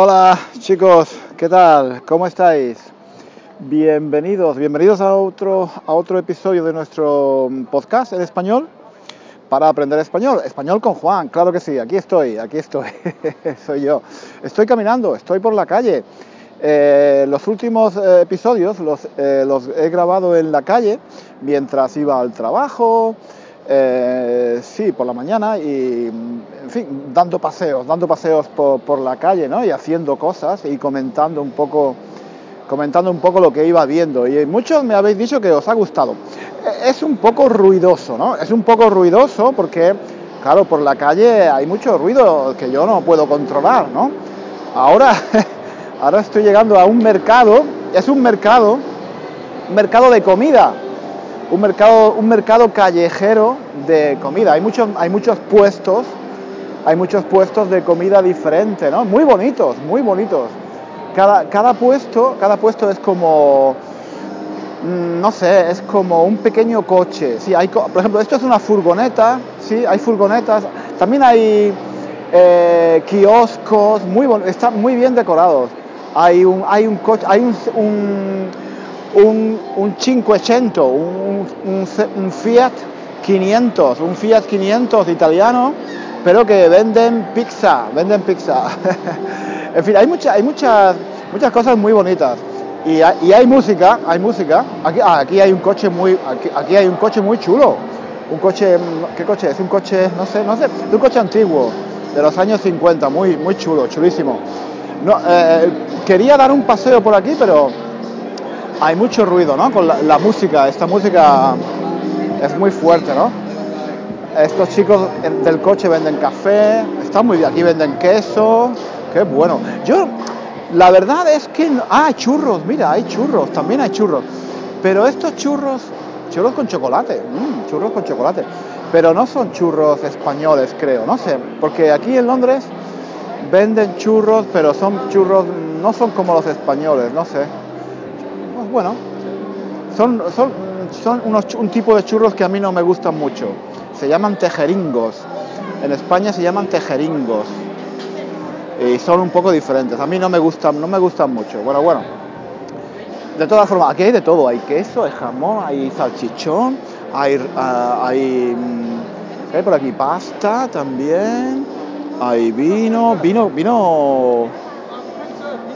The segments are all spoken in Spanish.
Hola chicos, ¿qué tal? ¿Cómo estáis? Bienvenidos, bienvenidos a otro, a otro episodio de nuestro podcast en español para aprender español. Español con Juan, claro que sí, aquí estoy, aquí estoy, soy yo. Estoy caminando, estoy por la calle. Eh, los últimos eh, episodios eh, los, he grabado en la calle mientras iba al trabajo, sí, por la mañana y, en fin, dando paseos, dando paseos por, la calle, ¿no? Y haciendo cosas y comentando un poco, comentando un poco lo que iba viendo. Y muchos me habéis dicho que os ha gustado. Es un poco ruidoso, ¿no? Es un poco ruidoso porque, claro, por la calle hay mucho ruido que yo no puedo controlar, ¿no? Ahora Ahora estoy llegando a un mercado, es un mercado, un mercado de comida, un mercado, un mercado callejero de comida. Hay muchos, hay muchos puestos, hay muchos puestos de comida diferente, ¿no? Muy bonitos, muy bonitos. Cada, cada puesto, cada puesto es como, mm, no sé, es como un pequeño coche. Sí, hay, por ejemplo, esto es una furgoneta, sí, hay furgonetas. También hay eh, kioscos, muy están muy bien decorados hay un, hay un coche, hay un, un, un, un 500, un, un, Fiat 500, un Fiat 500 italiano, pero que venden pizza, venden pizza. en fin, hay, mucha, hay muchas, muchas cosas muy bonitas. Y, y hay música, hay música. Aquí, ah, aquí hay un coche muy, aquí, aquí, hay un coche muy chulo. Un coche, ¿qué coche es? Un coche, no sé, no sé, un coche antiguo, de los años 50, muy, muy chulo, chulísimo. No, eh, quería dar un paseo por aquí, pero hay mucho ruido, ¿no? Con la, música, esta música es muy fuerte, ¿no? Estos chicos del coche venden café, está muy bien, aquí venden queso, qué bueno. Yo, la verdad es que, ah, churros, mira, hay churros, también hay churros, pero estos churros, churros con chocolate, mm, churros con chocolate, pero no son churros españoles, creo, no sé, porque aquí en Londres venden churros, pero son churros, no son como los españoles, no sé. Bueno, son, son, son unos, un tipo de churros que a mí no me gustan mucho. Se llaman tejeringos. En España se llaman tejeringos. Y son un poco diferentes. A mí no me gustan, no me gustan mucho. Bueno, bueno. De todas formas, aquí hay de todo. Hay queso, hay jamón, hay salchichón, hay, ah, mm, hay por aquí pasta también hay vino, vino, vino...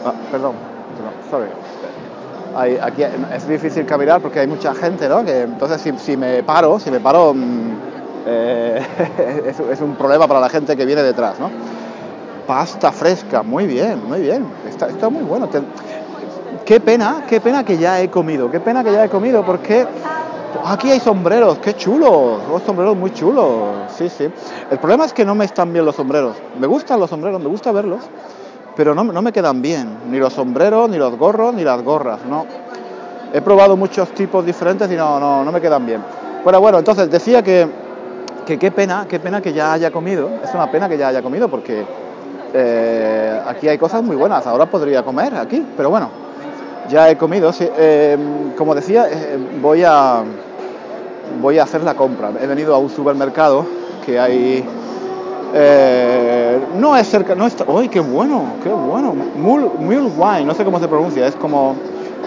Ah, perdón, perdón, sorry. Hay, aquí es difícil caminar porque hay mucha gente, ¿no? Que, entonces si, si me paro, si me paro, mm, eh, es, es, un problema para la gente que viene detrás, ¿no? Pasta fresca, muy bien, muy bien, está, está muy bueno. qué pena, qué pena que ya he comido, qué pena que ya he comido porque aquí hay sombreros, qué chulos, los sombreros muy chulos, sí, sí. El problema es que no me están bien los sombreros. Me gustan los sombreros, me gusta verlos, pero no, no me quedan bien, ni los sombreros, ni los gorros, ni las gorras, no. He probado muchos tipos diferentes y no, no, no me quedan bien. Bueno, bueno, entonces decía que, que qué pena, qué pena que ya haya comido, es una pena que ya haya comido porque eh, aquí hay cosas muy buenas, ahora podría comer aquí, pero bueno, ya he comido, sí. Eh, como decía, eh, voy a voy a hacer la compra. He venido a un supermercado que hay eh, no es cerca, no está. ¡Uy, qué bueno! ¡Qué bueno! Mule, wine, no sé cómo se pronuncia, es como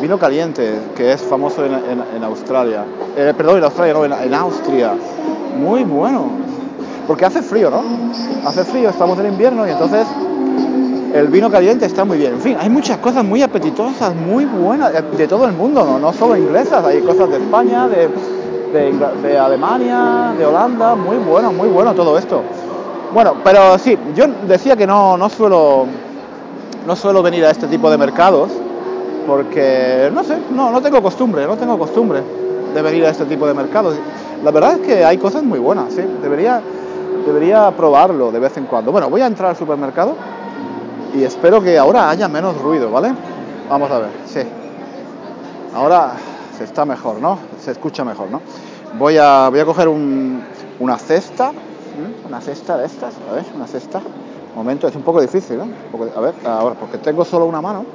vino caliente, que es famoso en, Australia. Eh, perdón, en Australia, no, en, Austria. Muy bueno. Porque hace frío, ¿no? Hace frío, estamos en invierno y entonces el vino caliente está muy bien. En fin, hay muchas cosas muy apetitosas, muy buenas, de, todo el mundo, ¿no? no solo inglesas, hay cosas de España, de, de, Alemania, de Holanda, muy bueno, muy bueno todo esto. Bueno, pero sí, yo decía que no, no, suelo, no suelo venir a este tipo de mercados porque, no sé, no, no tengo costumbre, no tengo costumbre de venir a este tipo de mercados. La verdad es que hay cosas muy buenas, sí, debería, debería probarlo de vez en cuando. Bueno, voy a entrar al supermercado y espero que ahora haya menos ruido, ¿vale? Vamos a ver, sí. Ahora se está mejor, ¿no? Se escucha mejor, ¿no? Voy a, voy a coger una cesta, una cesta de estas, a ver, una cesta. Momento, es un poco difícil, ¿no? a ver, ahora, porque tengo solo una mano.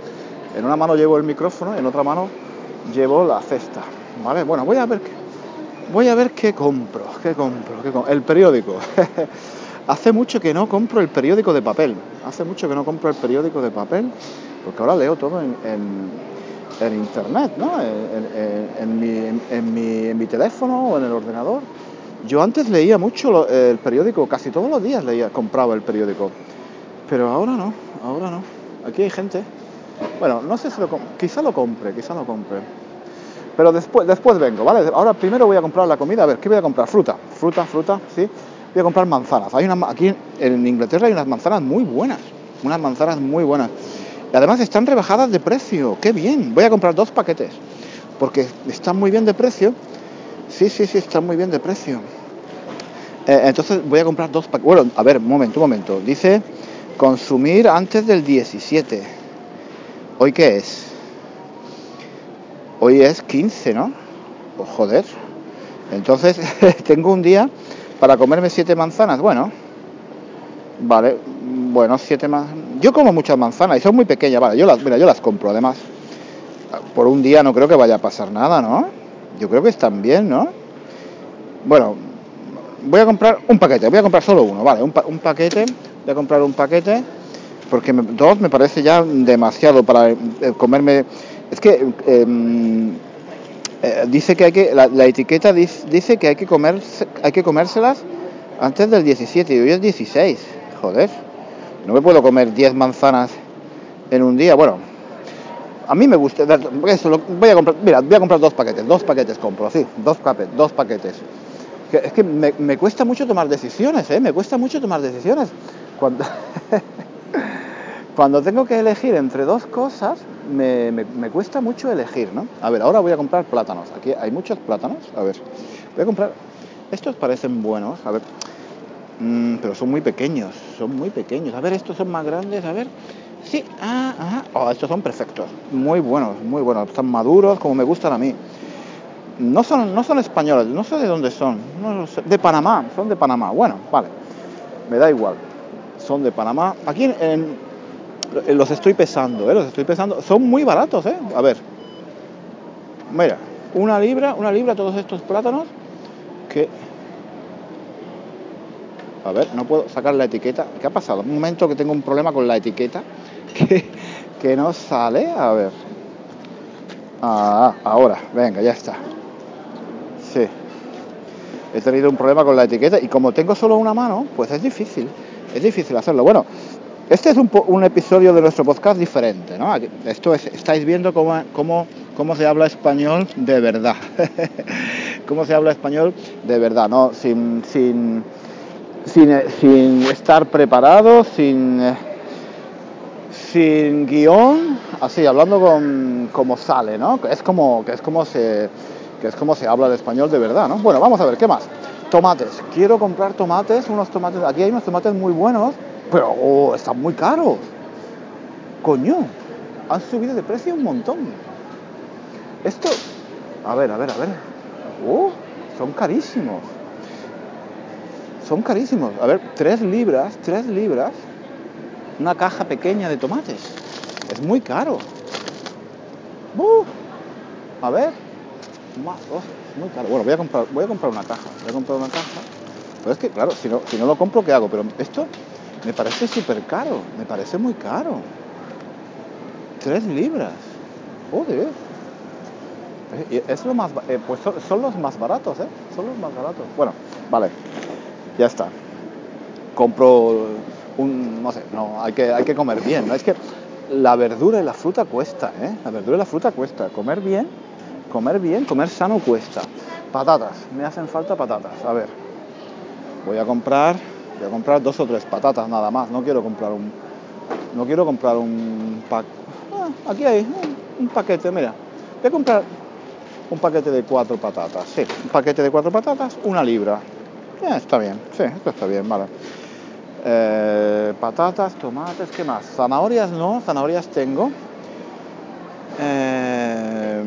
En una mano llevo el micrófono, en otra mano llevo la cesta, ¿vale? Bueno, voy a ver qué, voy a ver qué compro, qué compro, qué compro. El periódico. Hace mucho que no compro el periódico de papel. hace mucho que no compro el periódico de papel, porque ahora leo todo en, en, internet, ¿no? En, mi, en, mi, teléfono o en el ordenador. Yo antes leía mucho el periódico, casi todos los días leía, compraba el periódico, pero ahora no, ahora no. Aquí hay gente. Bueno, no sé si lo quizá lo compre, quizá lo compre. Pero después, después vengo, ¿vale? Ahora primero voy a comprar la comida. A ver, ¿qué voy a comprar? Fruta, fruta, fruta, sí. Voy a comprar manzanas. Hay una, aquí en Inglaterra hay unas manzanas muy buenas. Unas manzanas muy buenas. Y además están rebajadas de precio. ¡Qué bien! Voy a comprar dos paquetes. Porque están muy bien de precio. Sí, sí, sí, están muy bien de precio. Eh, entonces voy a comprar dos paquetes. Bueno, a ver, un momento, un momento. Dice consumir antes del 17. ¿Hoy qué es? Hoy es 15, ¿no? Pues joder. Entonces tengo un día para comerme siete manzanas. Bueno, vale, bueno, siete manzanas. Yo como muchas manzanas y son muy pequeñas, vale, yo las, mira, yo las compro además. Por un día no creo que vaya a pasar nada, ¿no? Yo creo que están bien, ¿no? Bueno, voy a comprar un paquete, voy a comprar solo uno, vale, un, paquete, voy a comprar un paquete, porque dos me parece ya demasiado para eh, comerme es que em, eh, dice que hay que la, etiqueta dice, que hay que comer hay que comérselas antes del 17 y hoy es 16. Joder. No me puedo comer 10 manzanas en un día. Bueno, a mí me gusta eso voy a comprar, mira, voy a comprar dos paquetes, dos paquetes compro, sí, dos, paquetes, dos paquetes. es que me, me, cuesta mucho tomar decisiones, ¿eh? Me cuesta mucho tomar decisiones. Cuando Cuando tengo que elegir entre dos cosas, me, cuesta mucho elegir, ¿no? A ver, ahora voy a comprar plátanos. Aquí hay muchos plátanos. A ver, voy a comprar... Estos parecen buenos, a ver. Mm, pero son muy pequeños, son muy pequeños. A ver, estos son más grandes, a ver. Sí, ah, ajá. Oh, estos son perfectos. Muy buenos, muy buenos. Están maduros, como me gustan a mí. No son, no son españoles, no sé de dónde son. de Panamá, son de Panamá. Bueno, vale. Me da igual. Son de Panamá. Aquí en los estoy pesando, ¿eh? Los estoy pesando. Son muy baratos, ¿eh? A ver. Mira, una libra, una libra todos estos plátanos que... A ver, no puedo sacar la etiqueta. ¿Qué ha pasado? Un momento que tengo un problema con la etiqueta que, que no sale. A ver. Ah, ahora, venga, ya está. Sí. He tenido un problema con la etiqueta y como tengo solo una mano, pues es difícil. Es difícil hacerlo. Bueno, este es un, episodio de nuestro podcast diferente, ¿no? Esto es, estáis viendo cómo, cómo, cómo se habla español de verdad. cómo se habla español de verdad, ¿no? Sin, sin, sin, estar preparado, sin, sin guion, así, hablando con, como sale, ¿no? Es como, que es como se que es como se habla el español de verdad, ¿no? Bueno, vamos a ver, ¿qué más? Tomates. Quiero comprar tomates, unos tomates. Aquí hay unos tomates muy buenos pero oh, están muy caros. Coño, han subido de precio un montón. Esto, a ver, a ver, a ver. Oh, son carísimos. Son carísimos. A ver, tres libras, tres libras. Una caja pequeña de tomates. Es muy caro. Uh, a ver. Más, oh, muy caro. Bueno, voy a comprar, voy a comprar una caja. Voy a comprar una caja. Pero es que, claro, si no, si no lo compro, ¿qué hago? Pero esto me parece súper caro, me parece muy caro. Tres libras. Joder. Eh, es lo más, eh, pues son, los más baratos, ¿eh? Son los más baratos. Bueno, vale, ya está. Compro un, no sé, no, hay que, hay que comer bien, ¿no? Es que la verdura y la fruta cuesta, ¿eh? La verdura y la fruta cuesta. Comer bien, comer bien, comer sano cuesta. Patatas, me hacen falta patatas. A ver, voy a comprar Voy a comprar dos o tres patatas nada más. No quiero comprar un. No quiero comprar un pack. Ah, aquí hay un, paquete, mira. Voy a comprar un paquete de cuatro patatas. Sí, un paquete de cuatro patatas, una libra. Está bien, sí, esto está bien, vale. Eh, patatas, tomates, ¿qué más? Zanahorias no, zanahorias tengo. Eh,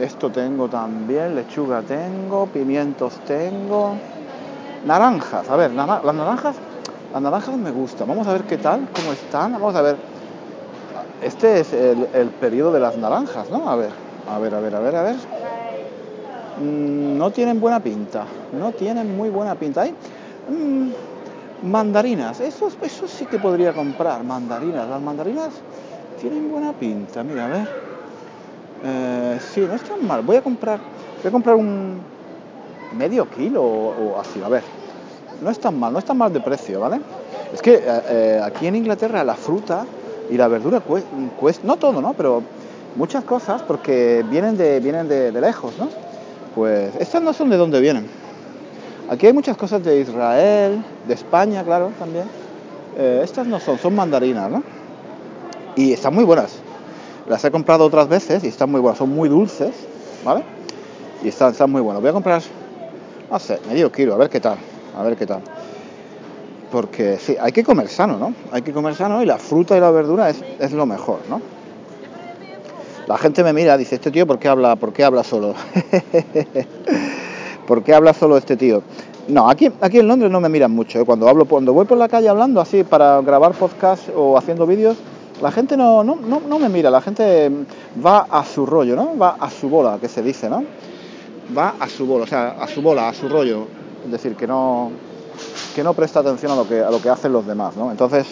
esto tengo también, lechuga tengo, pimientos tengo. Naranjas, a ver, las naranjas, las naranjas me gustan. Vamos a ver qué tal, cómo están. Vamos a ver. Este es el, periodo de las naranjas, ¿no? A ver, a ver, a ver, a ver, a ver. Mm, no tienen buena pinta, no tienen muy buena pinta. Hay, mm, Mandarinas, eso, eso sí que podría comprar, mandarinas. Las mandarinas tienen buena pinta, mira, a ver. Eh, sí, no están mal. Voy a comprar, voy a comprar un medio kilo o, así, a ver. No están mal, no están mal de precio, ¿vale? Es que eh, eh, aquí en Inglaterra la fruta y la verdura cuesta, no todo, ¿no? Pero muchas cosas porque vienen de, vienen de, de lejos, ¿no? Pues estas no son de donde vienen. Aquí hay muchas cosas de Israel, de España, claro, también. Eh, estas no son, son mandarinas, ¿no? Y están muy buenas. Las he comprado otras veces y están muy buenas. Son muy dulces, ¿vale? Y están, están muy buenas. Voy a comprar, no sé, medio kilo, a ver qué tal. A ver qué tal. Porque sí, hay que comer sano, ¿no? Hay que comer sano y la fruta y la verdura es, es lo mejor, ¿no? La gente me mira, dice, este tío, ¿por qué habla, por qué habla solo? ¿Por qué habla solo este tío? No, aquí, aquí en Londres no me miran mucho. ¿eh? Cuando hablo, cuando voy por la calle hablando así para grabar podcast o haciendo vídeos, la gente no, no, no, me mira, la gente va a su rollo, ¿no? Va a su bola, que se dice, ¿no? Va a su bola, o sea, a su bola, a su rollo. Es decir, que no, que no presta atención a lo que, a lo que hacen los demás, ¿no? Entonces,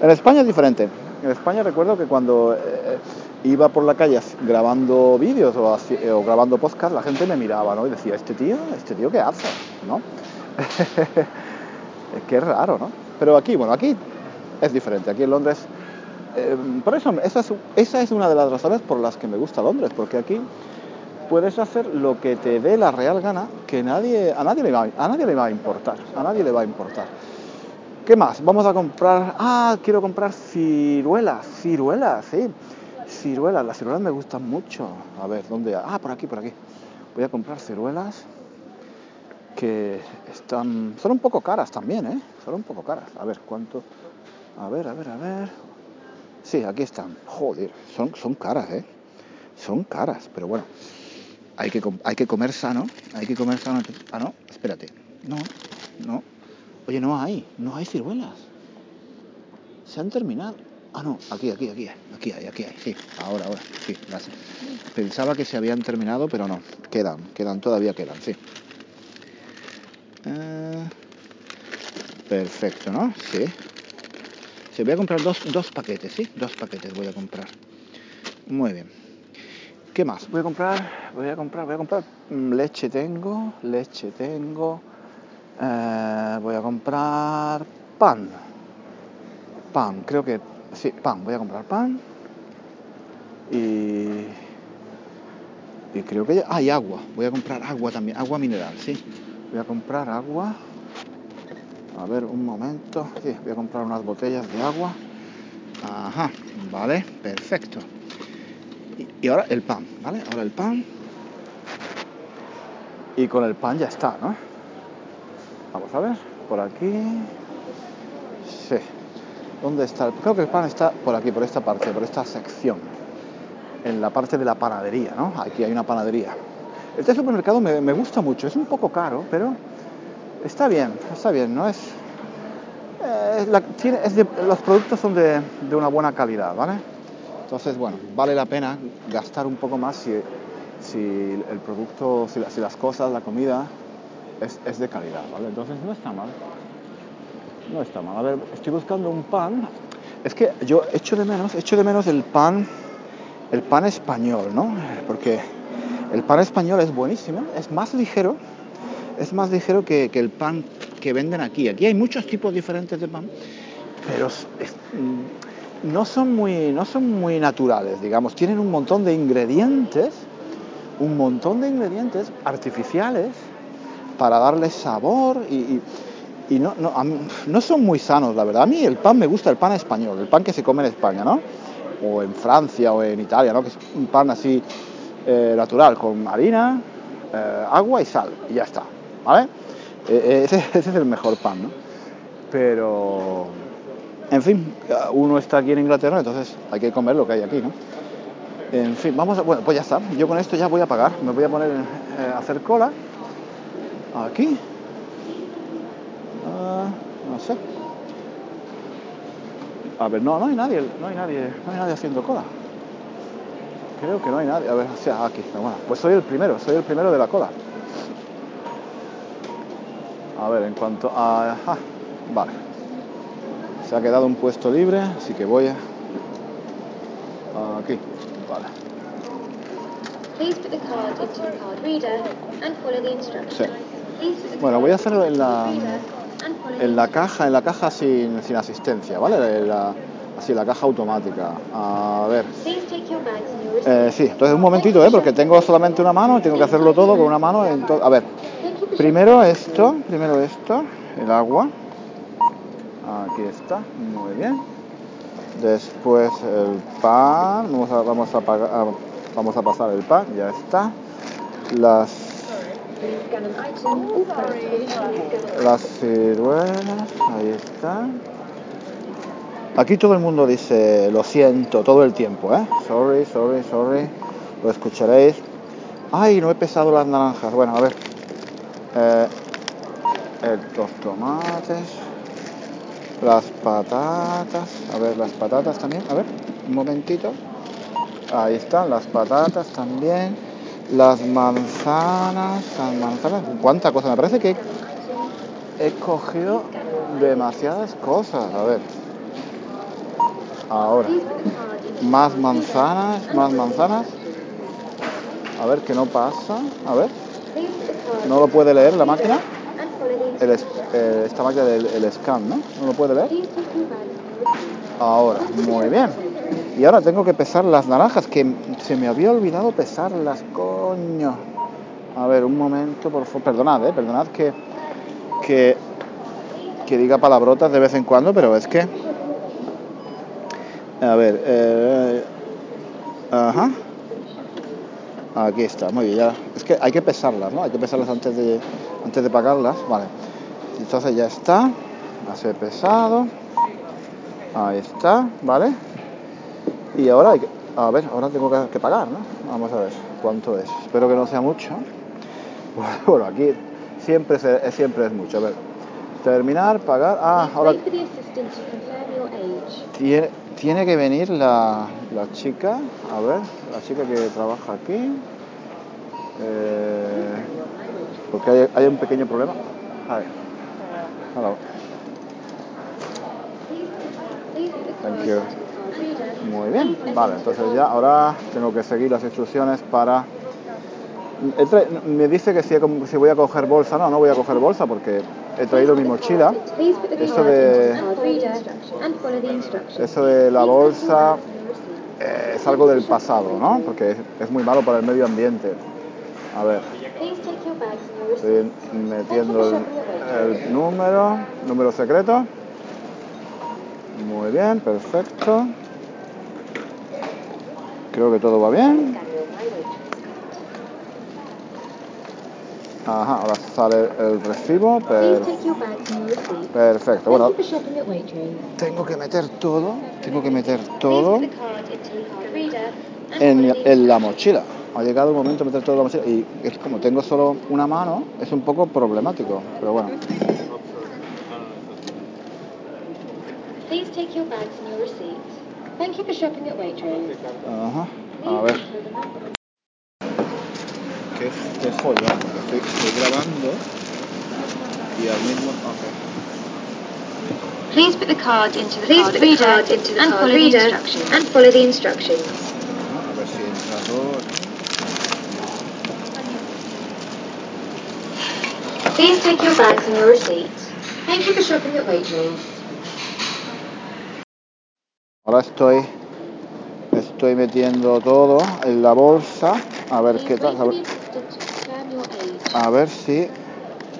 en España es diferente. En España recuerdo que cuando eh, iba por la calle grabando vídeos o, o, grabando podcast, la gente me miraba, ¿no? Y decía, ¿este tío? ¿Este tío qué hace? ¿No? es que es raro, ¿no? Pero aquí, bueno, aquí es diferente. Aquí en Londres, eh, por eso, esa es, una de las razones por las que me gusta Londres, porque aquí puedes hacer lo que te dé la real gana, que a nadie le va a importar, a nadie le va a importar. ¿Qué más? Vamos a comprar, ah, quiero comprar ciruelas, ciruelas, sí ciruelas, las ciruelas me gustan mucho. A ver, ¿dónde? Ah, por aquí, por aquí. Voy a comprar ciruelas que están... Son un poco caras también, ¿eh? Son un poco caras. A ver, ¿cuánto? A ver, a ver, a ver. Sí, aquí están. Joder, son, son caras, ¿eh? Son caras, pero bueno. Hay que, hay que comer sano. Hay que comer sano. Ah, no, espérate. No, no. Oye, no hay. No hay ciruelas. Se han terminado. Ah, no, aquí, aquí, aquí, aquí hay, aquí hay, sí, ahora, ahora, sí, gracias. Pensaba que se habían terminado, pero no, quedan, quedan, todavía quedan, sí. Eh, perfecto, ¿no? Sí. Se voy a comprar dos, dos paquetes, ¿sí? Dos paquetes voy a comprar. Muy bien. ¿Qué más? Voy a comprar, voy a comprar, voy a comprar mm, leche tengo, leche tengo. Eh, voy a comprar pan. Pan, creo que Sí, pan, voy a comprar pan. Y. Y creo que. hay agua. Voy a comprar agua también, agua mineral, sí. Voy a comprar agua. A ver, un momento. Sí, voy a comprar unas botellas de agua. Ajá, vale, perfecto. Y, y ahora el pan, ¿vale? Ahora el pan. Y con el pan ya está, ¿no? Vamos a ver, por aquí. Sí, ¿Dónde está? Creo que el pan está por aquí, por esta parte, por esta sección. En la parte de la panadería, ¿no? Aquí hay una panadería. Este supermercado me, gusta mucho, es un poco caro, pero está bien, está bien, ¿no? Es, eh, los productos son de, una buena calidad, ¿vale? Entonces, bueno, vale la pena gastar un poco más si, el producto, si, las cosas, la comida es, es de calidad, ¿vale? Entonces no está mal. No está mal. A ver, estoy buscando un pan. Es que yo echo de menos, echo de menos el pan, el pan español, ¿no? Porque el pan español es buenísimo, es más ligero, es más ligero que, el pan que venden aquí. Aquí hay muchos tipos diferentes de pan, pero mm, no, son muy, no son muy naturales, digamos. Tienen un montón de ingredientes, un montón de ingredientes artificiales para darle sabor y no, son muy sanos, la verdad. A mí el pan me gusta, el pan español, el pan que se come en España, ¿no? O en Francia o en Italia, ¿no? Que es un pan así eh, natural, con harina, eh, agua y sal, y ya está, ¿vale? Eh, ese, ese, es el mejor pan, ¿no? Pero, en fin, uno está aquí en Inglaterra, entonces hay que comer lo que hay aquí, ¿no? En fin, vamos a, bueno, pues ya está. Yo con esto ya voy a pagar, me voy a poner a hacer cola aquí no sé. A ver, no, no hay nadie, no hay nadie, no hay nadie haciendo cola. Creo que no hay nadie. A ver, o sea, aquí, bueno, pues soy el primero, soy el primero de la cola. A ver, en cuanto a... Vale. Se ha quedado un puesto libre, así que voy a... Aquí. Vale. Please put the card into the card reader and follow the instructions. Sí. Bueno, voy a hacerlo en la, en la caja, en la caja sin, sin asistencia, ¿vale? La- así, la caja automática. A ver. Eh, sí, entonces un momentito, ¿eh? Porque tengo solamente una mano y tengo que hacerlo todo con una mano. a ver, primero esto, primero esto, el agua. Aquí está, muy bien. Después el pan, vamos a, vamos a, pagar- vamos a pasar el pan, ya está. Las, las ciruelas, ahí está. Aquí todo el mundo dice lo siento todo el tiempo, ¿eh? Sorry, sorry, sorry. Lo escucharéis. Ay, no he pesado las naranjas. Bueno, a ver. Eh, los tomates. Las patatas. A ver, las patatas también. A ver, un momentito. Ahí están, las patatas también. Las manzanas. Las manzanas. ¿Cuánta cosa? Me parece que he cogido demasiadas cosas. A ver. Ahora. Más manzanas, más manzanas. A ver, que no pasa. A ver. No lo puede leer la máquina. eh, esta máquina del el scan, ¿no? ¿No lo puede leer? Ahora, muy bien. Y ahora tengo que pesar las naranjas, que se me había olvidado pesarlas, coño. A ver, un momento, por favor. Perdonad, ¿eh? Perdonad que, que, que diga palabrotas de vez en cuando, pero es que... A ver, eh, ajá. Aquí está, muy bien. Ya. Es que hay que pesarlas, ¿no? Hay que pesarlas antes de, antes de pagarlas. Vale. Entonces ya está. Las he pesado. Ahí está, ¿vale? Y ahora hay que, a ver, ahora tengo que pagar, ¿no? Vamos a ver cuánto es. Espero que no sea mucho. Bueno, aquí siempre, se- siempre es mucho. A ver, terminar, pagar. Ah, ahora tiene, tiene que venir la, la chica. A ver, la chica que trabaja aquí. Eh, porque hay, hay un pequeño problema. Hello. The Thank you. Muy bien, vale, entonces ya ahora tengo que seguir las instrucciones para... Me dice que si, voy a coger bolsa, no, no voy a coger bolsa porque he traído mi mochila. Eso de-. Eso de la bolsa eh, es algo del pasado, ¿no? Porque es, muy malo para el medio ambiente. A ver, estoy metiendo el, el número, número secreto. Muy bien, perfecto. Creo que todo va bien. Ajá, ahora sale el recibo. Per- perfecto. Bueno, tengo que meter todo, tengo que meter todo en, en la mochila. Ha llegado el momento de meter todo en la mochila y es como tengo solo una mano, es un poco problemático, pero bueno. Please take your bags and your receipt. Thank you for shopping at Waitrose. Ajá, a ver. Qué, qué follón, estoy, estoy grabando y al mismo... ok. Please put the card into the Please card put the reader card into the and card follow reader the instructions. and follow the instructions. A ver si entra. Please take your bags and your receipt. Thank you for shopping at Waitrose. Ahora estoy, estoy metiendo todo en la bolsa. A ver qué tal. A ver, si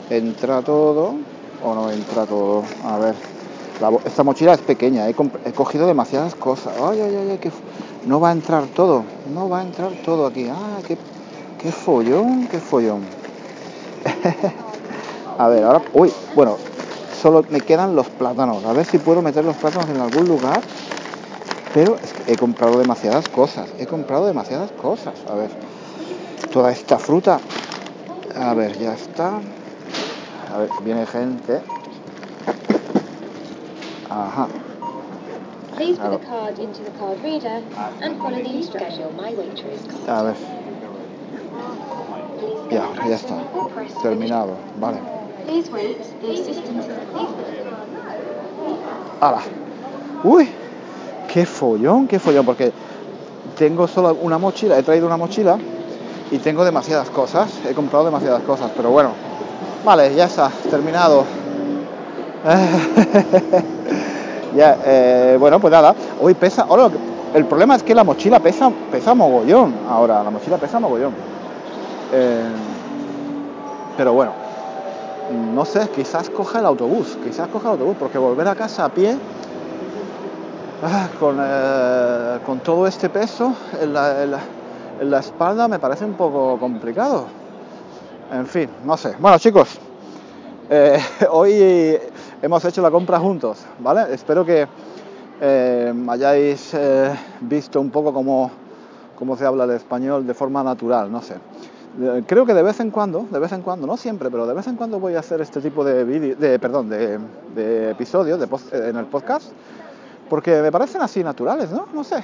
entra todo o no entra todo. A ver. Esta mochila es pequeña, he, cogido demasiadas cosas. Ay, ay, ay, que no va a entrar todo. No va a entrar todo aquí. Ah, qué, qué follón, qué follón. a ver, ahora. Uy, bueno, solo me quedan los plátanos. A ver si puedo meter los plátanos en algún lugar. Pero es que he comprado demasiadas cosas. He comprado demasiadas cosas. A ver, toda esta fruta. A ver, ya está. A ver, viene gente. Ajá. Waitrose card. A ver, ya, ya está. Terminado. Vale. ¡Hala! ¡Uy! ¡Qué follón, qué follón! Porque tengo solo una mochila, he traído una mochila y tengo demasiadas cosas, he comprado demasiadas cosas, pero bueno, vale, ya está, terminado. ya, eh, bueno, pues nada, hoy pesa, el problema es que la mochila pesa, pesa mogollón, ahora, la mochila pesa mogollón. Eh, pero bueno, no sé, quizás coja el autobús, quizás coja el autobús, porque volver a casa a pie, ah, con, eh, con todo este peso en la, en la, espalda me parece un poco complicado. En fin, no sé. Bueno chicos, eh, hoy hemos hecho la compra juntos, ¿vale? Espero que eh, hayáis eh, visto un poco cómo, se habla el español de forma natural, no sé. Eh, Creo que de vez en cuando, de vez en cuando, no siempre, pero de vez en cuando voy a hacer este tipo de de, de, episodios de en el podcast, porque me parecen así naturales, ¿no? No sé.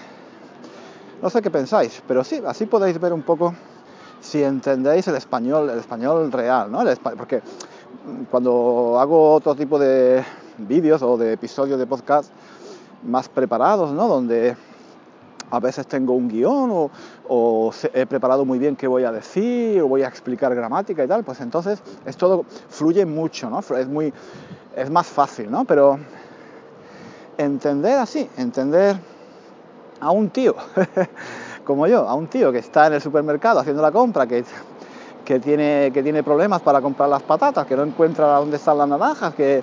No sé qué pensáis, pero sí, así podéis ver un poco si entendéis el español, el español real, ¿no? El espa- porque cuando hago otro tipo de vídeos o de episodios de podcast más preparados, ¿no? Donde a veces tengo un guion o, o he preparado muy bien qué voy a decir o voy a explicar gramática y tal, pues entonces es todo fluye mucho, ¿no? Es muy es más fácil, ¿no? Pero entender así, entender a un tío como yo, a un tío que está en el supermercado haciendo la compra, que, que, tiene, que tiene problemas para comprar las patatas, que no encuentra dónde están las naranjas, que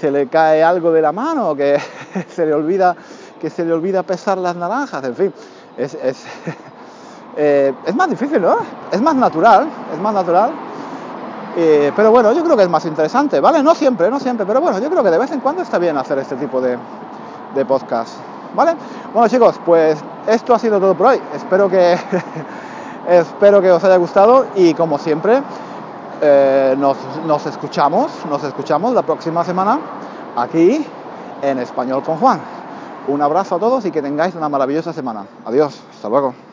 se le cae algo de la mano, que se le olvida, que se le olvida pesar las naranjas, en fin, es, es, eh, es más difícil, ¿no? Es más natural, es más natural. Eh, pero bueno, yo creo que es más interesante, ¿vale? No siempre, no siempre, pero bueno, yo creo que de vez en cuando está bien hacer este tipo de, de podcast, ¿vale? Bueno chicos, pues esto ha sido todo por hoy. Espero que espero que os haya gustado y como siempre eh, nos, nos escuchamos, nos escuchamos la próxima semana aquí en Español con Juan. Un abrazo a todos y que tengáis una maravillosa semana. Adiós, hasta luego.